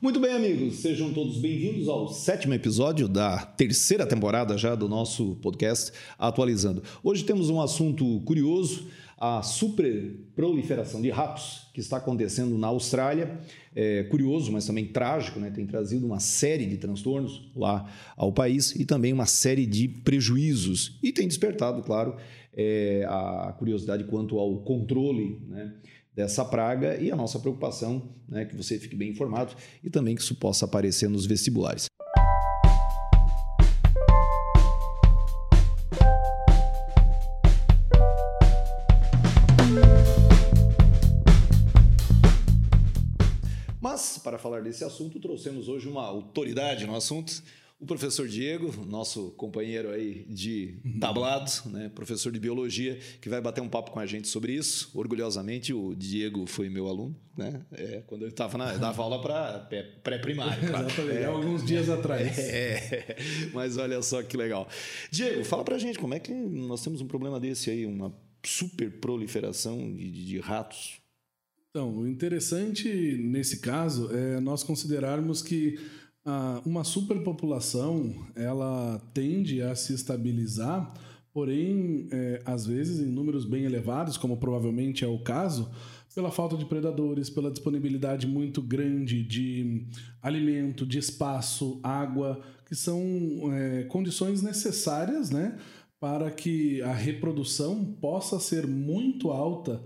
Muito bem, amigos, sejam todos bem-vindos ao sétimo episódio da terceira temporada já do nosso podcast Atualizando. Hoje temos um assunto curioso, a superproliferação de ratos que está acontecendo na Austrália. É curioso, mas também trágico, né? tem trazido uma série de transtornos lá ao país e também uma série de prejuízos. E tem despertado, claro, é, a curiosidade quanto ao controle né? Dessa praga e a nossa preocupação né, que você fique bem informado e também que isso possa aparecer nos vestibulares. Mas, para falar desse assunto, trouxemos hoje uma autoridade no assunto, o professor Diego, nosso companheiro aí de tablado, né, professor de biologia, que vai bater um papo com a gente sobre isso. Orgulhosamente, o Diego foi meu aluno, né? É, quando eu estava na dava aula para pré-primário. Exatamente, é, alguns dias atrás. É, mas olha só que legal. Diego, fala para a gente como é que nós temos um problema desse aí, uma super proliferação de, de ratos. Então, o interessante nesse caso é nós considerarmos que ah, uma superpopulação ela tende a se estabilizar, porém, é, às vezes em números bem elevados, como provavelmente é o caso, pela falta de predadores, pela disponibilidade muito grande de alimento, de espaço, água, que são é, condições necessárias né, para que a reprodução possa ser muito alta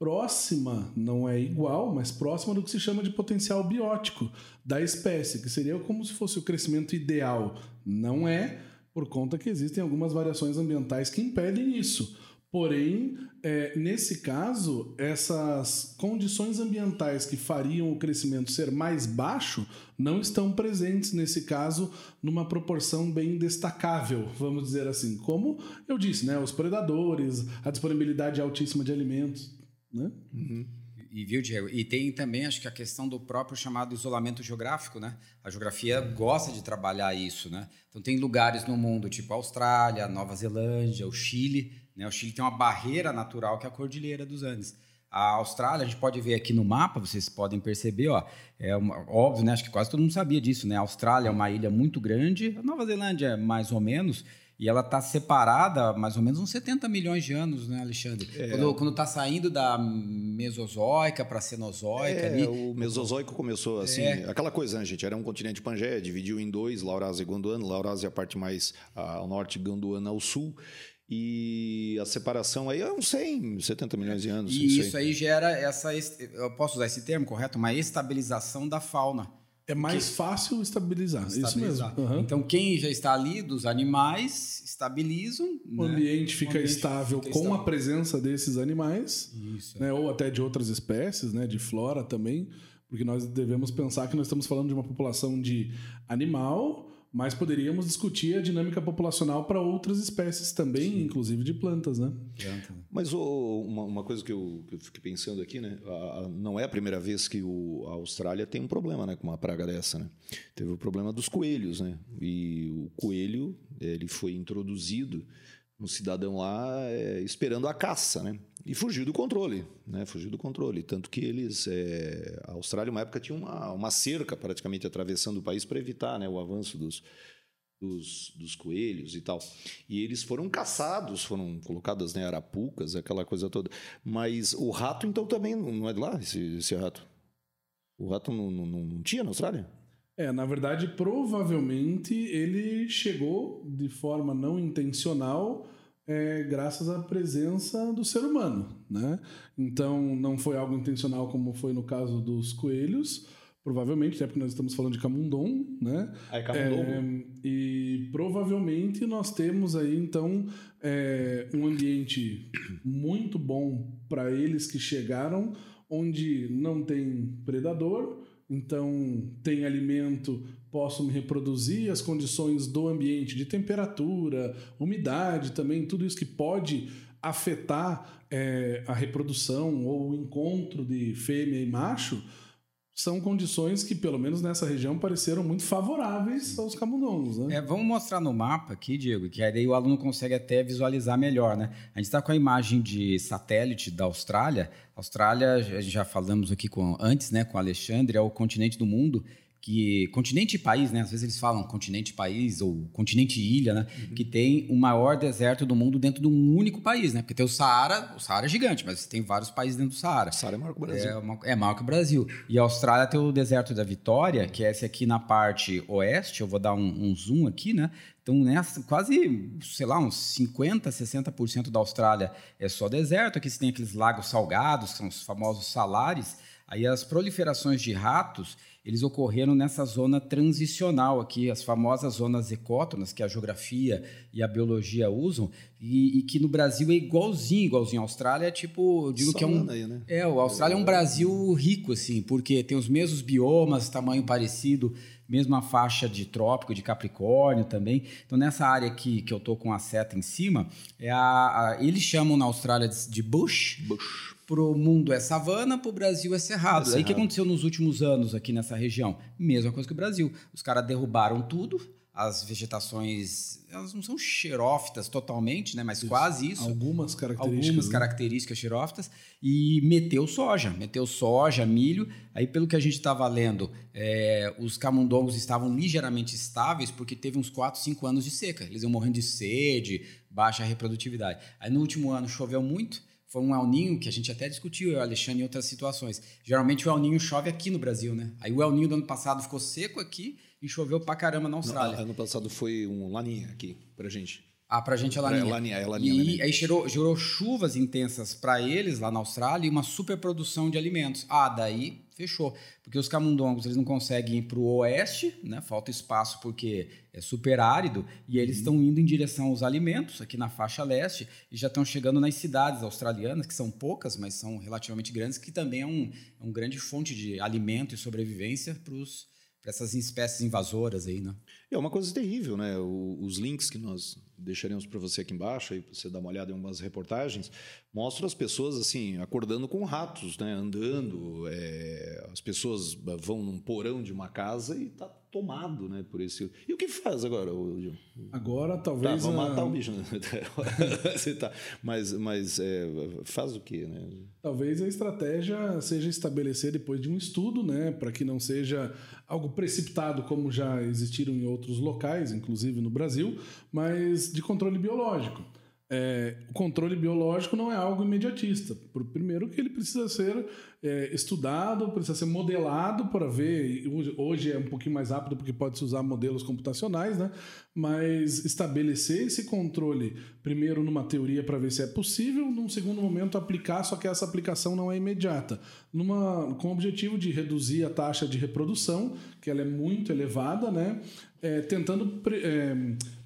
próxima, não é igual, mas próxima do que se chama de potencial biótico da espécie, que seria como se fosse o crescimento ideal. Não é, por conta que existem algumas variações ambientais que impedem isso. Porém, é, nesse caso, essas condições ambientais que fariam o crescimento ser mais baixo não estão presentes, nesse caso, numa proporção bem destacável, vamos dizer assim. Como eu disse, né, os predadores, a disponibilidade altíssima de alimentos. Né? Uhum. E viu, Diego? E tem também, acho que a questão do próprio chamado isolamento geográfico, né? A geografia gosta de trabalhar isso, né? Então tem lugares no mundo, tipo a Austrália, Nova Zelândia, o Chile, né? O Chile tem uma barreira natural que é a Cordilheira dos Andes. A Austrália, a gente pode ver aqui no mapa, vocês podem perceber, ó, é uma, óbvio, né? Acho que quase todo mundo sabia disso, né? A Austrália é uma ilha muito grande, a Nova Zelândia mais ou menos, e ela está separada mais ou menos uns 70 milhões de anos, né, Alexandre? É. Quando está saindo da Mesozoica para a Cenozoica. É, ali. o Mesozoico começou assim, é. aquela coisa, né, gente? Era um continente Pangeia, dividiu em dois, Laurásia e Gondwana. Laurásia é a parte mais ao norte, Gondwana ao sul. E a separação aí é uns 100, 70 milhões de anos. E isso aí gera essa, eu posso usar esse termo correto? Uma estabilização da fauna. É mais que... fácil estabilizar, estabilizar. isso mesmo. Uhum. Então, quem já está ali dos animais estabilizam. O né? ambiente fica o ambiente estável fica com estável. a presença desses animais, isso, né? ou até de outras espécies, né? de flora também, porque nós devemos pensar que nós estamos falando de uma população de animal mas poderíamos discutir a dinâmica populacional para outras espécies também, Sim. inclusive de plantas, né? Mas oh, uma, uma, coisa que eu, que eu fiquei pensando aqui, né? A, a, não é a primeira vez que o, a Austrália tem um problema, né, com uma praga dessa, né? Teve o problema dos coelhos, né? E o coelho ele foi introduzido um cidadão lá é, esperando a caça, né? E fugiu do controle, né? Fugiu do controle. Tanto que eles. É, a Austrália, uma época, tinha uma, uma cerca praticamente atravessando o país para evitar né, o avanço dos, dos, dos, coelhos e tal. E eles foram caçados, foram colocadas né, arapucas, aquela coisa toda. Mas o rato, então, também não é de lá, esse, esse rato? O rato não, não, não tinha na Austrália? É, na verdade, provavelmente ele chegou de forma não intencional é, graças à presença do ser humano, né? Então, não foi algo intencional como foi no caso dos coelhos, provavelmente, até porque nós estamos falando de camundon, né? Aí, camundon. É, e provavelmente nós temos aí, então, é, um ambiente muito bom para eles que chegaram, onde não tem predador, então tem alimento, posso me reproduzir, as condições do ambiente, de temperatura, umidade também, tudo isso que pode afetar é, a reprodução ou o encontro de fêmea e macho, são condições que, pelo menos nessa região, pareceram muito favoráveis aos camundongos. Né? É, vamos mostrar no mapa aqui, Diego, que aí o aluno consegue até visualizar melhor. Né? A gente está com a imagem de satélite da Austrália. A Austrália, já falamos aqui com, antes né, com o Alexandre, é o continente do mundo que continente e país, né? Às vezes eles falam continente país ou continente e ilha, né? Uhum. Que tem o maior deserto do mundo dentro de um único país, né? Porque tem o Saara, o Saara é gigante, mas tem vários países dentro do Saara. O Saara é maior que o Brasil. É, uma, é maior que o Brasil. E a Austrália tem o deserto da Vitória, que é esse aqui na parte oeste. Eu vou dar um, um zoom aqui, né? Então, nessa, quase, sei lá, uns 50%, 60% da Austrália é só deserto. Aqui você tem aqueles lagos salgados, que são os famosos salares. Aí as proliferações de ratos eles ocorreram nessa zona transicional aqui, as famosas zonas ecótonas que a geografia e a biologia usam, e, e que no Brasil é igualzinho, igualzinho. A Austrália é tipo, eu digo que é um. Aí, né? É, a Austrália é um Brasil rico, assim, porque tem os mesmos biomas, tamanho parecido, mesma faixa de trópico, de Capricórnio também. Então, nessa área aqui que eu tô com a seta em cima, é a, a eles chamam na Austrália de, de bush. Bush pro mundo é savana, pro Brasil é cerrado. É Aí o que aconteceu nos últimos anos aqui nessa região? Mesma coisa que o Brasil. Os caras derrubaram tudo, as vegetações, elas não são xerófitas totalmente, né, mas isso. quase isso. Algumas características. Algumas né? características xerófitas e meteu soja, meteu soja, milho. Aí pelo que a gente estava lendo, é, os camundongos estavam ligeiramente estáveis porque teve uns 4, 5 anos de seca. Eles iam morrendo de sede, baixa reprodutividade. Aí no último ano choveu muito, foi um El Ninho que a gente até discutiu, eu, Alexandre, em outras situações. Geralmente o El Ninho chove aqui no Brasil, né? Aí o El Ninho do ano passado ficou seco aqui e choveu pra caramba na Austrália. No, ano passado foi um Laninha aqui pra gente. Ah, pra gente é Laninha. É, Laninha, é Laninha. E Laninha. aí gerou, gerou chuvas intensas para eles lá na Austrália e uma superprodução de alimentos. Ah, daí fechou. Porque os camundongos eles não conseguem ir para o oeste, né? falta espaço porque é super árido, e eles uhum. estão indo em direção aos alimentos, aqui na faixa leste, e já estão chegando nas cidades australianas, que são poucas, mas são relativamente grandes, que também é um, é um grande fonte de alimento e sobrevivência para essas espécies invasoras aí, né? É uma coisa terrível, né? O, os links que nós deixaremos para você aqui embaixo, aí para você dar uma olhada em algumas reportagens, mostram as pessoas assim acordando com ratos, né? Andando, é, as pessoas vão num porão de uma casa e tá tomado, né? Por esse. E o que faz agora, o Agora talvez. Tá, vamos matar o bicho. Né? você tá, mas, mas é, faz o quê, né? Talvez a estratégia seja estabelecer depois de um estudo, né? Para que não seja algo precipitado como já existiram em outros locais, inclusive no Brasil, mas de controle biológico. É, o controle biológico não é algo imediatista. Primeiro que ele precisa ser é, estudado, precisa ser modelado para ver. Hoje é um pouquinho mais rápido porque pode-se usar modelos computacionais, né? Mas estabelecer esse controle, primeiro numa teoria para ver se é possível, num segundo momento aplicar, só que essa aplicação não é imediata. Numa, com o objetivo de reduzir a taxa de reprodução, que ela é muito elevada, né? É, tentando é,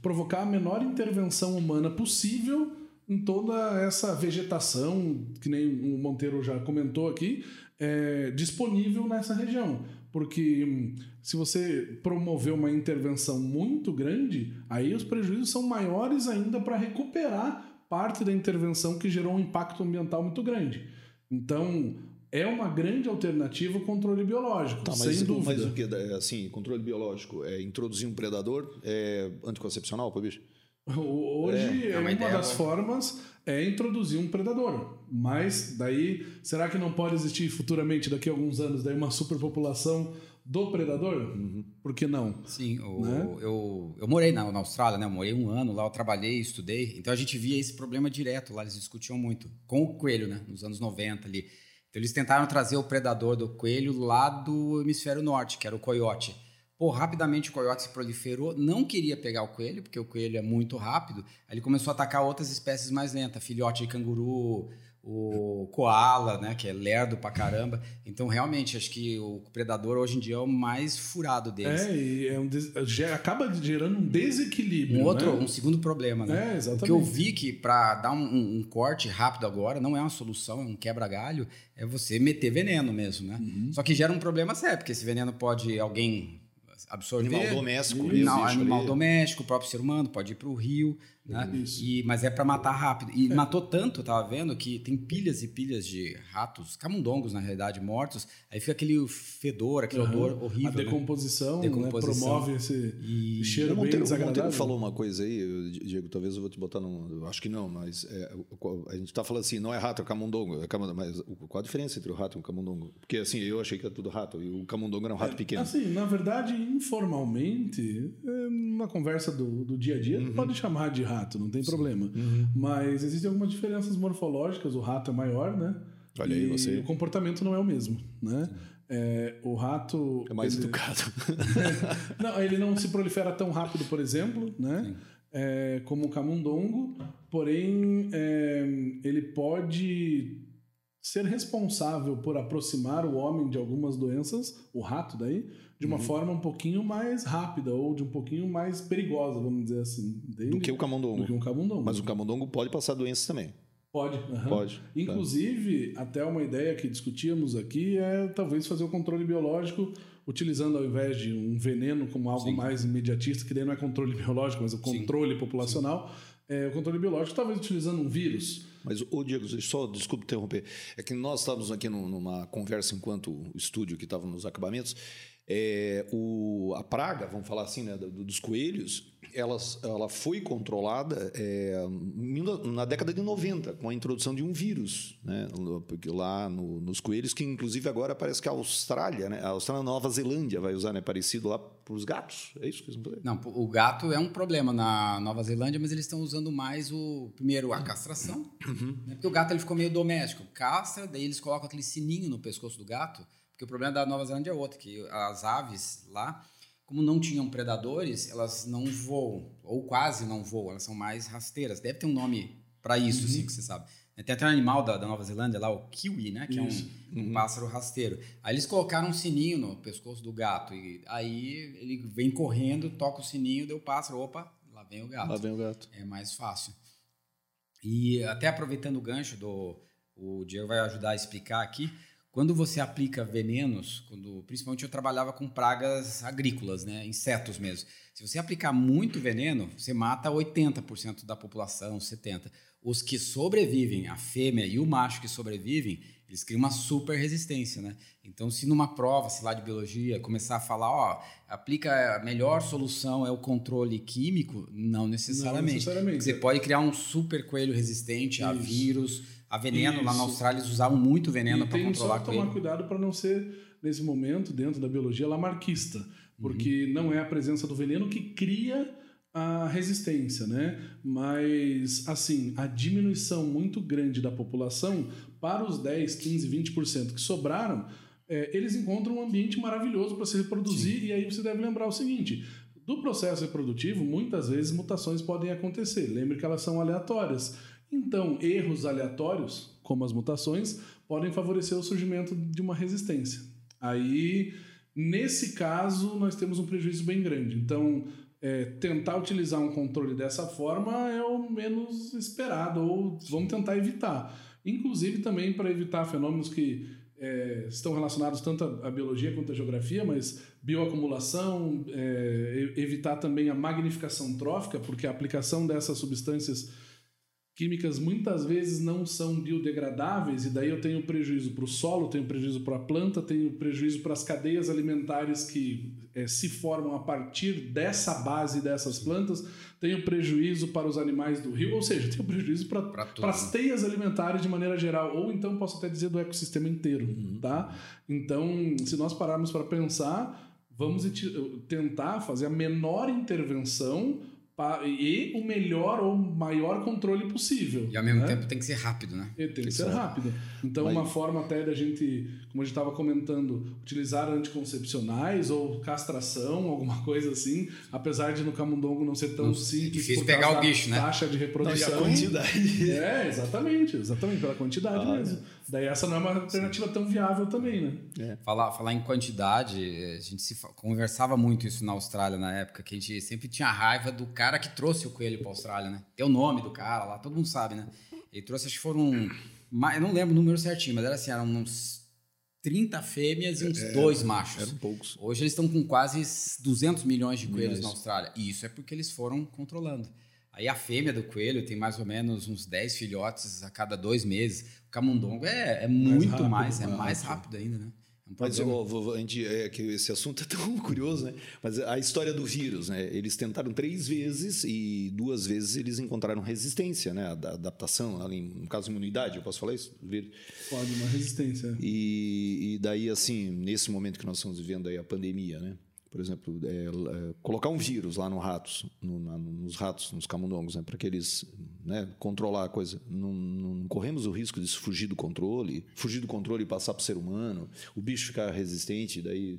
provocar a menor intervenção humana possível em toda essa vegetação, que nem o Monteiro já comentou aqui, é, disponível nessa região. Porque hum, se você promover uma intervenção muito grande, aí os prejuízos são maiores ainda para recuperar parte da intervenção que gerou um impacto ambiental muito grande. Então, é uma grande alternativa ao controle biológico, tá, mas, sem dúvida. Mas o que? Assim, controle biológico é introduzir um predador é anticoncepcional para bicho? Hoje, é, é uma, uma das formas é introduzir um predador. Mas daí, será que não pode existir futuramente, daqui a alguns anos, daí uma superpopulação do predador? Uhum. Por que não? Sim, o, né? eu, eu morei na, na Austrália, né? Eu morei um ano lá, eu trabalhei, estudei. Então a gente via esse problema direto lá, eles discutiam muito. Com o coelho, né? Nos anos 90 ali. Então eles tentaram trazer o predador do coelho lá do hemisfério norte, que era o coiote. Pô, rapidamente o coiote se proliferou, não queria pegar o coelho, porque o coelho é muito rápido. Aí ele começou a atacar outras espécies mais lentas, filhote de canguru, o koala, né, que é lerdo pra caramba. Então, realmente, acho que o predador hoje em dia é o mais furado deles. É, e é um des... acaba gerando um desequilíbrio. Um outro, né? um segundo problema, né? É, exatamente. O que eu vi que para dar um, um, corte rápido agora não é uma solução, é um quebra-galho, é você meter veneno mesmo, né? Uhum. Só que gera um problema sério, porque esse veneno pode alguém absorver. Animal doméstico. Não, animal doméstico, o próprio ser humano pode ir para o rio, né? E, mas é para matar rápido. E é. matou tanto, eu tava vendo, que tem pilhas e pilhas de ratos, camundongos, na realidade, mortos. Aí fica aquele fedor, aquele uhum. odor horrível. A né? decomposição, né? decomposição. Né? promove esse e... cheiro bem desagradável. O Monteiro falou uma coisa aí, Diego, talvez eu vou te botar no... Acho que não, mas é, a gente está falando assim, não é rato, é camundongo. É camundongo mas qual a diferença entre o rato e o camundongo? Porque assim, eu achei que era tudo rato, e o camundongo era um rato é, pequeno. Assim, na verdade, informalmente, na conversa do, do dia a dia, uhum. pode chamar de rato rato, não tem Sim. problema. Uhum. Mas existem algumas diferenças morfológicas, o rato é maior, né? Olha aí, você. o comportamento não é o mesmo, né? É, o rato. É mais ele... educado. não, ele não se prolifera tão rápido, por exemplo, né? É, como o camundongo, porém é, ele pode ser responsável por aproximar o homem de algumas doenças, o rato daí, de uma uhum. forma um pouquinho mais rápida ou de um pouquinho mais perigosa, vamos dizer assim. Entende? Do que o camundongo. Do que um camundongo. Mas o camundongo pode passar doenças também. Pode. Uhum. Pode. Inclusive, tá. até uma ideia que discutíamos aqui é talvez fazer o controle biológico utilizando ao invés de um veneno como algo Sim. mais imediatista, que daí não é controle biológico, mas o controle Sim. populacional. Sim é, o controle biológico, talvez utilizando um vírus. Mas, ô Diego, só desculpe interromper. É que nós estávamos aqui numa conversa enquanto o estúdio que estava nos acabamentos. É, o, a praga, vamos falar assim, né, dos coelhos, elas, ela foi controlada é, na década de 90, com a introdução de um vírus, né, lá no, nos coelhos, que inclusive agora parece que a Austrália, né, a Austrália Nova Zelândia vai usar, né, parecido lá para os gatos. É isso que eles vão fazer? Não, o gato é um problema na Nova Zelândia, mas eles estão usando mais o primeiro a castração, uhum. né, porque o gato ele ficou meio doméstico, castra, daí eles colocam aquele sininho no pescoço do gato porque o problema da Nova Zelândia é outro, que as aves lá, como não tinham predadores, elas não voam, ou quase não voam, elas são mais rasteiras. Deve ter um nome para isso, uhum. sim, que você sabe. Tem até um animal da, da, Nova Zelândia lá, o kiwi, né? Que isso. é um, um uhum. pássaro rasteiro. Aí eles colocaram um sininho no pescoço do gato. E aí ele vem correndo, toca o sininho, deu o pássaro, opa, lá vem o gato. Lá vem o gato. É mais fácil. E até aproveitando o gancho do. O Diego vai ajudar a explicar aqui. Quando você aplica venenos, quando, principalmente eu trabalhava com pragas agrícolas, né, insetos mesmo. Se você aplicar muito veneno, você mata 80% da população, 70%. Os que sobrevivem, a fêmea e o macho que sobrevivem, eles criam uma super resistência, né? Então, se numa prova, sei lá, de biologia, começar a falar, ó, aplica a melhor solução é o controle químico, não necessariamente. Não necessariamente. Você pode criar um super coelho resistente Isso. a vírus, a veneno. Isso. Lá na Austrália eles usavam muito veneno para controlar só tomar cuidado para não ser, nesse momento, dentro da biologia, lamarquista. Porque uhum. não é a presença do veneno que cria a resistência, né? Mas, assim, a diminuição muito grande da população para os 10, 15, 20% que sobraram, é, eles encontram um ambiente maravilhoso para se reproduzir. Sim. E aí você deve lembrar o seguinte: do processo reprodutivo, muitas vezes mutações podem acontecer. Lembre que elas são aleatórias. Então, erros aleatórios, como as mutações, podem favorecer o surgimento de uma resistência. Aí, nesse caso, nós temos um prejuízo bem grande. Então, é, tentar utilizar um controle dessa forma é o menos esperado, ou vamos tentar evitar. Inclusive também para evitar fenômenos que é, estão relacionados tanto à biologia quanto à geografia, mas bioacumulação, é, evitar também a magnificação trófica, porque a aplicação dessas substâncias químicas muitas vezes não são biodegradáveis, e daí eu tenho prejuízo para o solo, tenho prejuízo para a planta, tenho prejuízo para as cadeias alimentares que é, se formam a partir dessa base dessas plantas, tenho prejuízo para os animais do rio, ou seja, tenho prejuízo para as teias alimentares de maneira geral, ou então posso até dizer do ecossistema inteiro. Uhum. Tá? Então, se nós pararmos para pensar, vamos tentar fazer a menor intervenção e o melhor ou maior controle possível. E ao mesmo né? tempo tem que ser rápido, né? E tem que ser rápido. Então, Mas... uma forma até da gente, como a gente estava comentando, utilizar anticoncepcionais ou castração, alguma coisa assim, apesar de no camundongo não ser tão não, simples. É difícil pegar o bicho, né? Taxa de reprodução. Não, e a quantidade. É, exatamente, exatamente, pela quantidade ah, mesmo. É. Daí essa não é uma alternativa Sim. tão viável também, né? É. Falar, falar em quantidade, a gente se conversava muito isso na Austrália na época, que a gente sempre tinha raiva do cara que trouxe o coelho para a Austrália, né? Tem o nome do cara lá, todo mundo sabe, né? Ele trouxe, acho que foram. Eu não lembro o número certinho, mas era assim, eram uns 30 fêmeas e uns é, dois machos. Eram poucos. Hoje eles estão com quase 200 milhões de coelhos milhões. na Austrália. E isso é porque eles foram controlando. Aí a fêmea do coelho tem mais ou menos uns 10 filhotes a cada dois meses. O camundongo é, é muito mais, rápido, mais é mais rápido ainda, né? Mas ó, a gente, é que esse assunto é tão curioso, né? Mas a história do vírus, né? Eles tentaram três vezes e duas vezes eles encontraram resistência, né? A adaptação, ali, no caso imunidade, eu posso falar isso? Pode, uma resistência. E, e daí, assim, nesse momento que nós estamos vivendo aí a pandemia, né? Por exemplo, é, é, colocar um vírus lá no ratos, no, na, nos ratos, nos camundongos, né, para que eles né, controlar a coisa. Não, não, corremos o risco de fugir do controle, fugir do controle e passar para o ser humano, o bicho ficar resistente, daí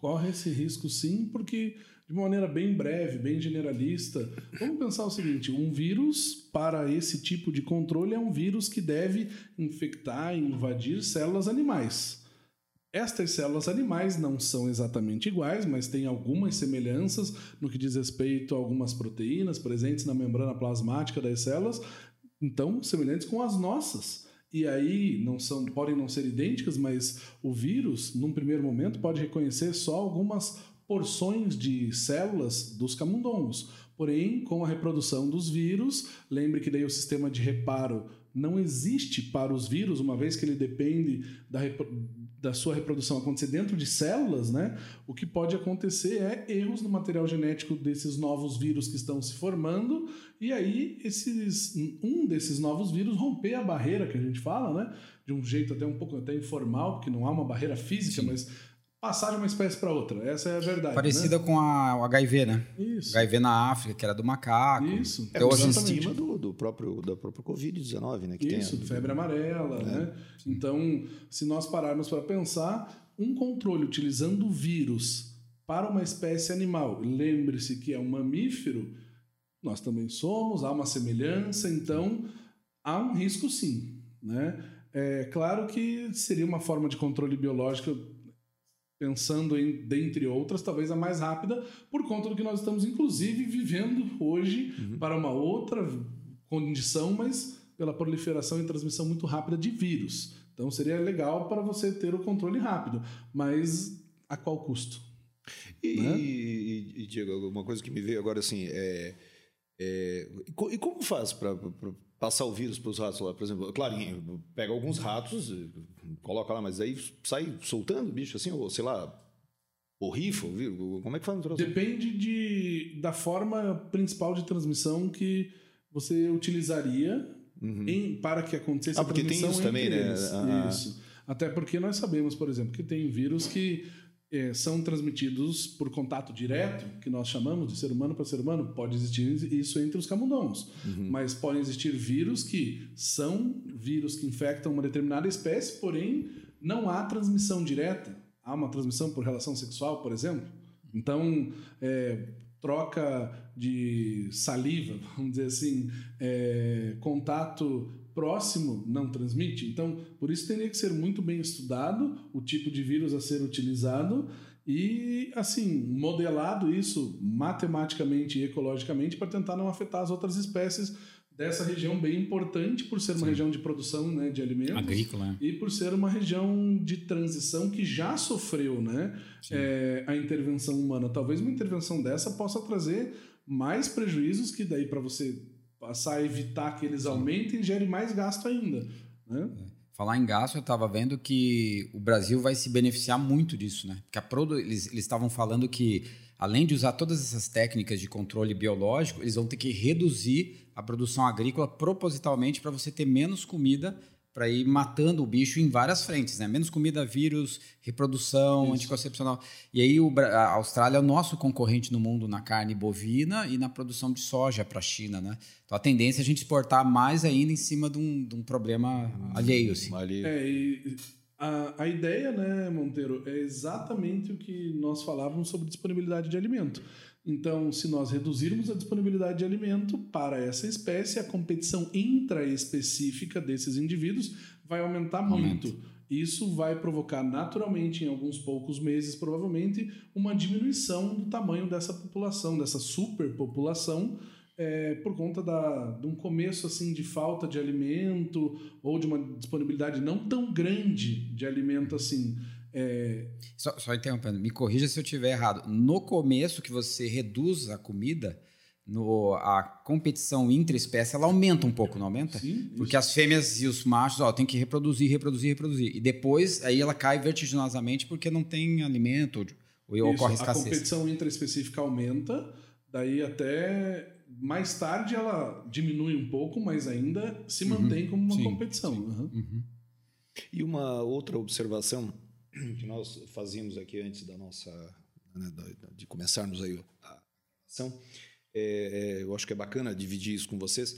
corre esse risco sim, porque de maneira bem breve, bem generalista, vamos pensar o seguinte: um vírus para esse tipo de controle é um vírus que deve infectar invadir células animais. Estas células animais não são exatamente iguais, mas têm algumas semelhanças no que diz respeito a algumas proteínas presentes na membrana plasmática das células, então semelhantes com as nossas. E aí não são, podem não ser idênticas, mas o vírus, num primeiro momento, pode reconhecer só algumas porções de células dos camundongos. Porém, com a reprodução dos vírus, lembre que daí o sistema de reparo não existe para os vírus, uma vez que ele depende da, da sua reprodução acontecer dentro de células, né? O que pode acontecer é erros no material genético desses novos vírus que estão se formando, e aí esses, um desses novos vírus romper a barreira que a gente fala, né? De um jeito até um pouco até informal, porque não há uma barreira física, Sim. mas passar de uma espécie para outra. Essa é a verdade. Parecida né? com a, o HIV, né? Isso. HIV na África, que era do macaco. Isso. É o sistema do, do próprio da própria Covid-19, né? Que Isso, tem, febre amarela, é. né? Então, se nós pararmos para pensar, um controle utilizando vírus para uma espécie animal, lembre-se que é um mamífero, nós também somos, há uma semelhança, então há um risco sim, né? É claro que seria uma forma de controle biológico pensando em, dentre outras, talvez a mais rápida, por conta do que nós estamos, inclusive, vivendo hoje uhum. para uma outra condição, mas pela proliferação e transmissão muito rápida de vírus. Então seria legal para você ter o controle rápido, mas a qual custo? E, né? e, e Diego, uma coisa que me veio agora assim é, é e como faz para passar o vírus para os ratos lá, por exemplo, claro, pega alguns ratos, coloca lá, mas aí sai soltando o bicho assim, ou sei lá, o rifa, como é que faz no troço? Depende de, da forma principal de transmissão que você utilizaria uhum. em, para que acontecesse ah, porque a transmissão tem isso também, né? Ah. Isso. Até porque nós sabemos, por exemplo, que tem vírus que é, são transmitidos por contato direto, que nós chamamos de ser humano para ser humano, pode existir isso entre os camundongos. Uhum. Mas podem existir vírus que são vírus que infectam uma determinada espécie, porém não há transmissão direta. Há uma transmissão por relação sexual, por exemplo. Então, é, troca de saliva, vamos dizer assim, é, contato próximo não transmite. Então, por isso teria que ser muito bem estudado o tipo de vírus a ser utilizado e, assim, modelado isso matematicamente e ecologicamente para tentar não afetar as outras espécies dessa região bem importante por ser uma Sim. região de produção né, de alimentos agrícola e por ser uma região de transição que já sofreu né, é, a intervenção humana. Talvez uma intervenção dessa possa trazer mais prejuízos que daí para você passar a evitar que eles aumentem, gere mais gasto ainda. Né? É. Falar em gasto, eu estava vendo que o Brasil vai se beneficiar muito disso, né? Porque a Prodo, eles estavam falando que, além de usar todas essas técnicas de controle biológico, eles vão ter que reduzir a produção agrícola propositalmente para você ter menos comida para ir matando o bicho em várias frentes, né? Menos comida, vírus, reprodução, Isso. anticoncepcional. E aí o, a Austrália é o nosso concorrente no mundo na carne bovina e na produção de soja para a China, né? Então a tendência é a gente exportar mais ainda em cima de um, de um problema hum, alheio, assim. É, e a, a ideia, né, Monteiro, é exatamente o que nós falávamos sobre disponibilidade de alimento. Então, se nós reduzirmos a disponibilidade de alimento para essa espécie, a competição intraespecífica desses indivíduos vai aumentar Aumenta. muito. Isso vai provocar naturalmente, em alguns poucos meses, provavelmente, uma diminuição do tamanho dessa população, dessa superpopulação, é, por conta da, de um começo assim de falta de alimento ou de uma disponibilidade não tão grande de alimento assim. É... Só, só interrompendo, me corrija se eu estiver errado. No começo que você reduz a comida, no, a competição intraespécie ela aumenta um pouco, não aumenta? Sim, Porque as fêmeas e os machos ó, tem que reproduzir, reproduzir, reproduzir. E depois aí ela cai vertiginosamente porque não tem alimento ou, ou ocorre escassez. A competição intraespecífica aumenta, daí até mais tarde ela diminui um pouco, mas ainda se uhum. mantém uhum. como uma sim, competição. Sim. Uhum. Uhum. E uma outra observação que nós fazíamos aqui antes da nossa né, de começarmos aí a ação é, é, eu acho que é bacana dividir isso com vocês,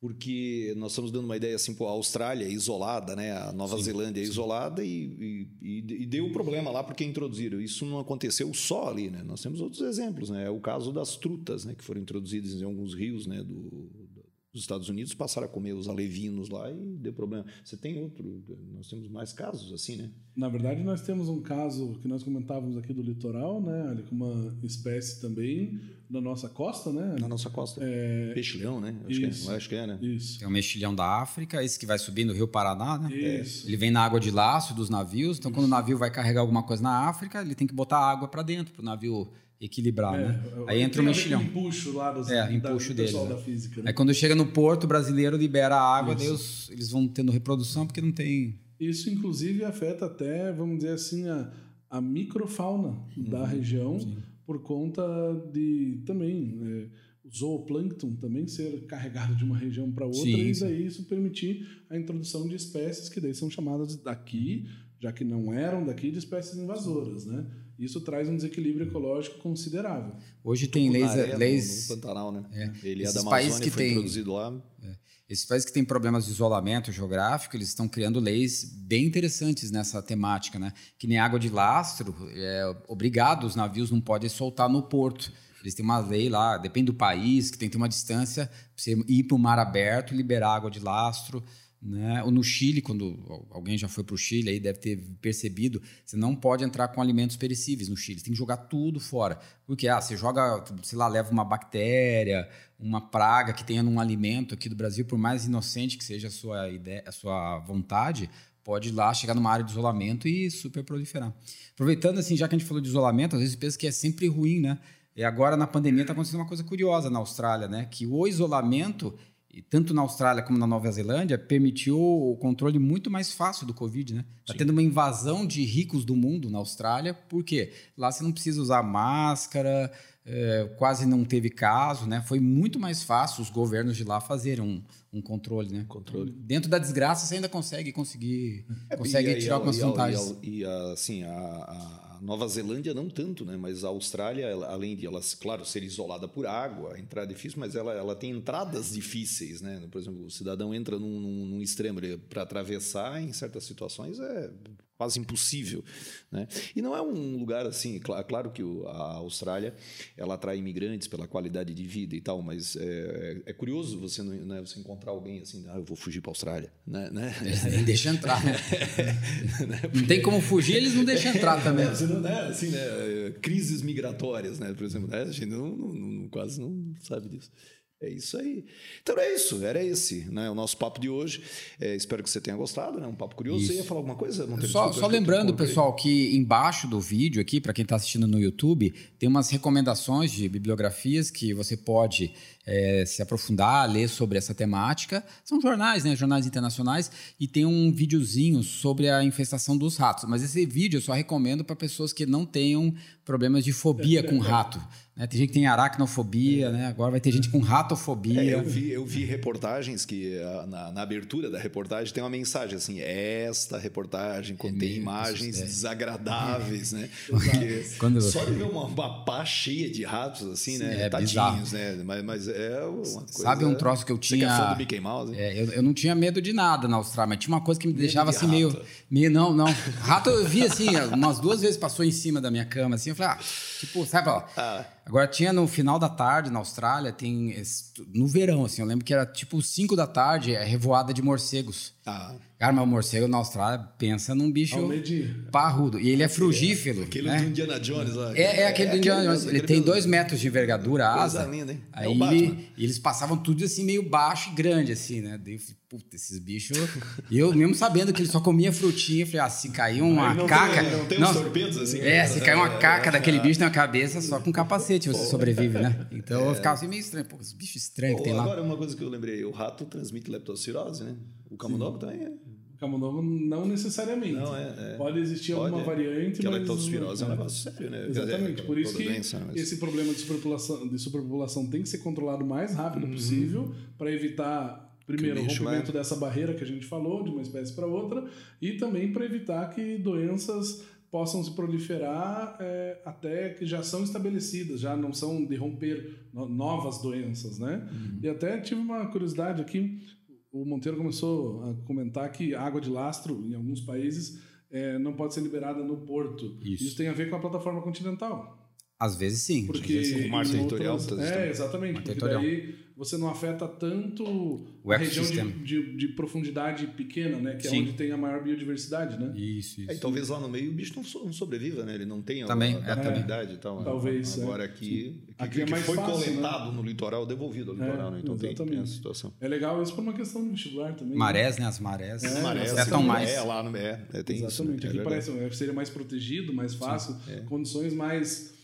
porque nós estamos dando uma ideia assim, pô, a Austrália é isolada, né? a Nova sim, Zelândia é sim. isolada e, e, e, deu problema lá porque introduziram. Isso não aconteceu só ali, né? Nós temos outros exemplos, né? É o caso das trutas, né? Que foram introduzidas em alguns rios, né? Do, dos Estados Unidos passaram a comer os alevinos lá e deu problema. Você tem outro, nós temos mais casos assim, né? Na verdade, nós temos um caso que nós comentávamos aqui do litoral, né? Ali com uma espécie também na nossa costa, né? Na nossa costa. É... Peixe-leão, né? Acho Isso. que, é, acho que é, né? Isso. É o mexilhão da África, esse que vai subindo o Rio Paraná, né? Isso. Ele vem na água de laço dos navios, então Isso. quando o navio vai carregar alguma coisa na África, ele tem que botar água para dentro para o navio equilibrar, é, né? Aí entra o mexilhão. empuxo lá dos, é, empuxo da, dele, pessoal né? da física. Né? Aí quando chega no porto, o brasileiro libera a água, os, eles vão tendo reprodução porque não tem... Isso, inclusive, afeta até, vamos dizer assim, a, a microfauna uhum, da região sim. por conta de também... É, o zooplâncton também ser carregado de uma região para outra sim, e daí sim. isso permitir a introdução de espécies que daí são chamadas daqui, já que não eram daqui, de espécies invasoras, né? Isso traz um desequilíbrio ecológico considerável. Hoje tem leis, leis... No, Pantanal, né? É. Ele é da Amazônia, que foi tem, introduzido lá. É. Esses países que têm problemas de isolamento geográfico, eles estão criando leis bem interessantes nessa temática, né? Que nem água de lastro, é obrigado, os navios não podem soltar no porto. Eles têm uma lei lá, depende do país, que tem que ter uma distância para você ir para o mar aberto e liberar água de lastro. Né? Ou no Chile, quando alguém já foi para o Chile, aí deve ter percebido, você não pode entrar com alimentos perecíveis no Chile, você tem que jogar tudo fora. Porque ah, você joga, sei lá, leva uma bactéria, uma praga que tenha num alimento aqui do Brasil, por mais inocente que seja a sua, ideia, a sua vontade, pode ir lá chegar numa área de isolamento e super proliferar. Aproveitando, assim, já que a gente falou de isolamento, às vezes pensa que é sempre ruim, né? E agora na pandemia está acontecendo uma coisa curiosa na Austrália, né? Que o isolamento tanto na Austrália como na Nova Zelândia, permitiu o controle muito mais fácil do Covid, né? Está tendo uma invasão de ricos do mundo na Austrália, por quê? Lá você não precisa usar máscara, é, quase não teve caso, né? Foi muito mais fácil os governos de lá fazerem um, um controle, né? Controle. Dentro da desgraça você ainda consegue conseguir, é, consegue e, tirar e, algumas e, vantagens. E, assim, a, a a Nova Zelândia não tanto, né? Mas a Austrália, além de ela, claro, ser isolada por água, entrar é difícil, mas ela, ela tem entradas difíceis, né? Por exemplo, o cidadão entra num, num, num extremo para atravessar, em certas situações é quase impossível, né? E não é um lugar assim, claro que a Austrália ela atrai imigrantes pela qualidade de vida e tal, mas é, é curioso você né, você encontrar alguém assim, ah, eu vou fugir para a Austrália, né? né? Nem deixa entrar. Né? não tem como fugir, eles não deixam entrar também. Você não, né? Assim, né? Crises migratórias, né? Por exemplo, né? a gente não, não, não, quase não sabe disso. É isso aí. Então é isso, era esse né, o nosso papo de hoje. É, espero que você tenha gostado, né? Um papo curioso. Isso. Você ia falar alguma coisa? Monteiro? Só, só lembrando, pessoal, que embaixo do vídeo aqui, para quem está assistindo no YouTube, tem umas recomendações de bibliografias que você pode é, se aprofundar, ler sobre essa temática. São jornais, né? Jornais internacionais. E tem um videozinho sobre a infestação dos ratos. Mas esse vídeo eu só recomendo para pessoas que não tenham problemas de fobia com rato. Né? Tem gente que tem aracnofobia, né? agora vai ter gente com ratofobia. É, eu, vi, eu vi reportagens que ah, na, na, abertura da reportagem tem uma mensagem assim: esta reportagem contém é imagens é. desagradáveis, né? Porque Quando... só de ver uma, uma pá cheia de ratos, assim, Sim, né? É Tadinhos, né? Mas, mas, é uma coisa. Sabe um troço que eu tinha. Você que é do Mickey Mouse? É, eu, eu não tinha medo de nada na Austrália, mas tinha uma coisa que me medo deixava de assim meio, meio. Não, não. Rato eu vi assim, umas duas vezes passou em cima da minha cama, assim, eu falei, ah, tipo, sabe, ó. Ah. Agora tinha no final da tarde na Austrália, tem no verão assim, eu lembro que era tipo 5 da tarde, é revoada de morcegos. Ah. Cara, mas o morcego na Austrália pensa num bicho parrudo. E ele é frugífero. Aquele né? do Indiana Jones lá. É, é aquele do Indiana Jones. Ele tem dois metros de envergadura, a Coisa asa. linda, hein? É Aí o Batman. ele- e eles passavam tudo assim, meio baixo e grande, assim, né? Daí eu falei, puta, esses bichos. E eu, mesmo sabendo que ele só comia frutinha, eu falei, ah, se cair uma não tem- caca. não tem uns torpedos assim? É, se cair uma caca daquele bicho na cabeça, só com capacete você sobrevive, né? Então eu ficava assim meio estranho. Pô, esse bicho estranho que tem lá. agora, uma coisa que eu lembrei: o rato transmite leptospirose, né? O camundongo também é. Camundongo não necessariamente. Não, é- é. Pode existir Pode, alguma é. variante, a mas... é um negócio sério, né? Exatamente. Por isso que doença? Mas- esse problema de superpopulação, de superpopulação tem que ser controlado o mais rápido possível para evitar, primeiro, o Uhum. rompimento vai- dessa barreira que a gente falou, de uma espécie para outra, e também para evitar que doenças possam se proliferar é, até que já são estabelecidas, já não são de romper no- novas doenças, né? Uhum. E até tive uma curiosidade aqui, o Monteiro começou a comentar que água de lastro, em alguns países, é, não pode ser liberada no porto. Isso. tem a ver com a plataforma continental. Às vezes sim. Porque às vezes sim. o mar territorial, outras- É, exatamente. Mar Porque daí você não afeta tanto O a região de, de, de profundidade pequena, né? Que é Sim. onde tem a maior biodiversidade, né? Isso, isso. É, e talvez lá no meio o bicho não, so- não sobreviva, né? Ele não tenha Também, a é, adaptabilidade e tal. né? Talvez, é. Agora aqui, que, Aqui é que mais foi fácil, coletado no litoral, devolvido ao litoral, né? Então tem, tem exatamente. essa situação. É legal isso por uma questão de vestibular também. né? Marés, né? As marés. É, Maré, afetam assim, mais. É, lá no é, é, tem isso. Exatamente. né? É Aqui parece seria mais protegido, mais fácil, é. condições mais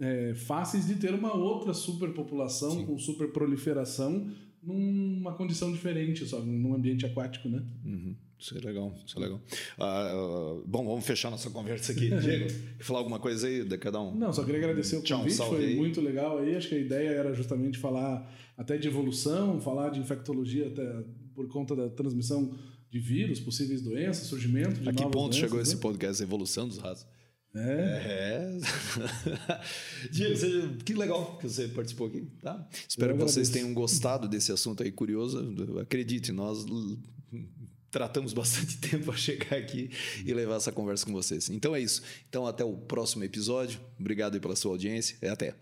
é, fáceis de ter uma outra superpopulação com superproliferação numa condição diferente, só num ambiente aquático, né? Uhum. Isso é legal, isso é legal. Ah, bom, vamos fechar nossa conversa aqui. Diego, quer falar alguma coisa aí de cada um? Não, só queria agradecer o Tchau, convite, foi aí. muito legal aí. Acho que a ideia era justamente falar até de evolução, falar de infectologia até por conta da transmissão de vírus, possíveis doenças, surgimento de A que ponto doenças, chegou né? esse podcast, Evolução dos Ratos? É, É. Diego, que legal que você participou aqui, tá? Espero que vocês tenham gostado desse assunto aí curioso. Acredite, nós tratamos bastante tempo a chegar aqui e levar essa conversa com vocês. Então é isso. Então até o próximo episódio. Obrigado pela sua audiência e até.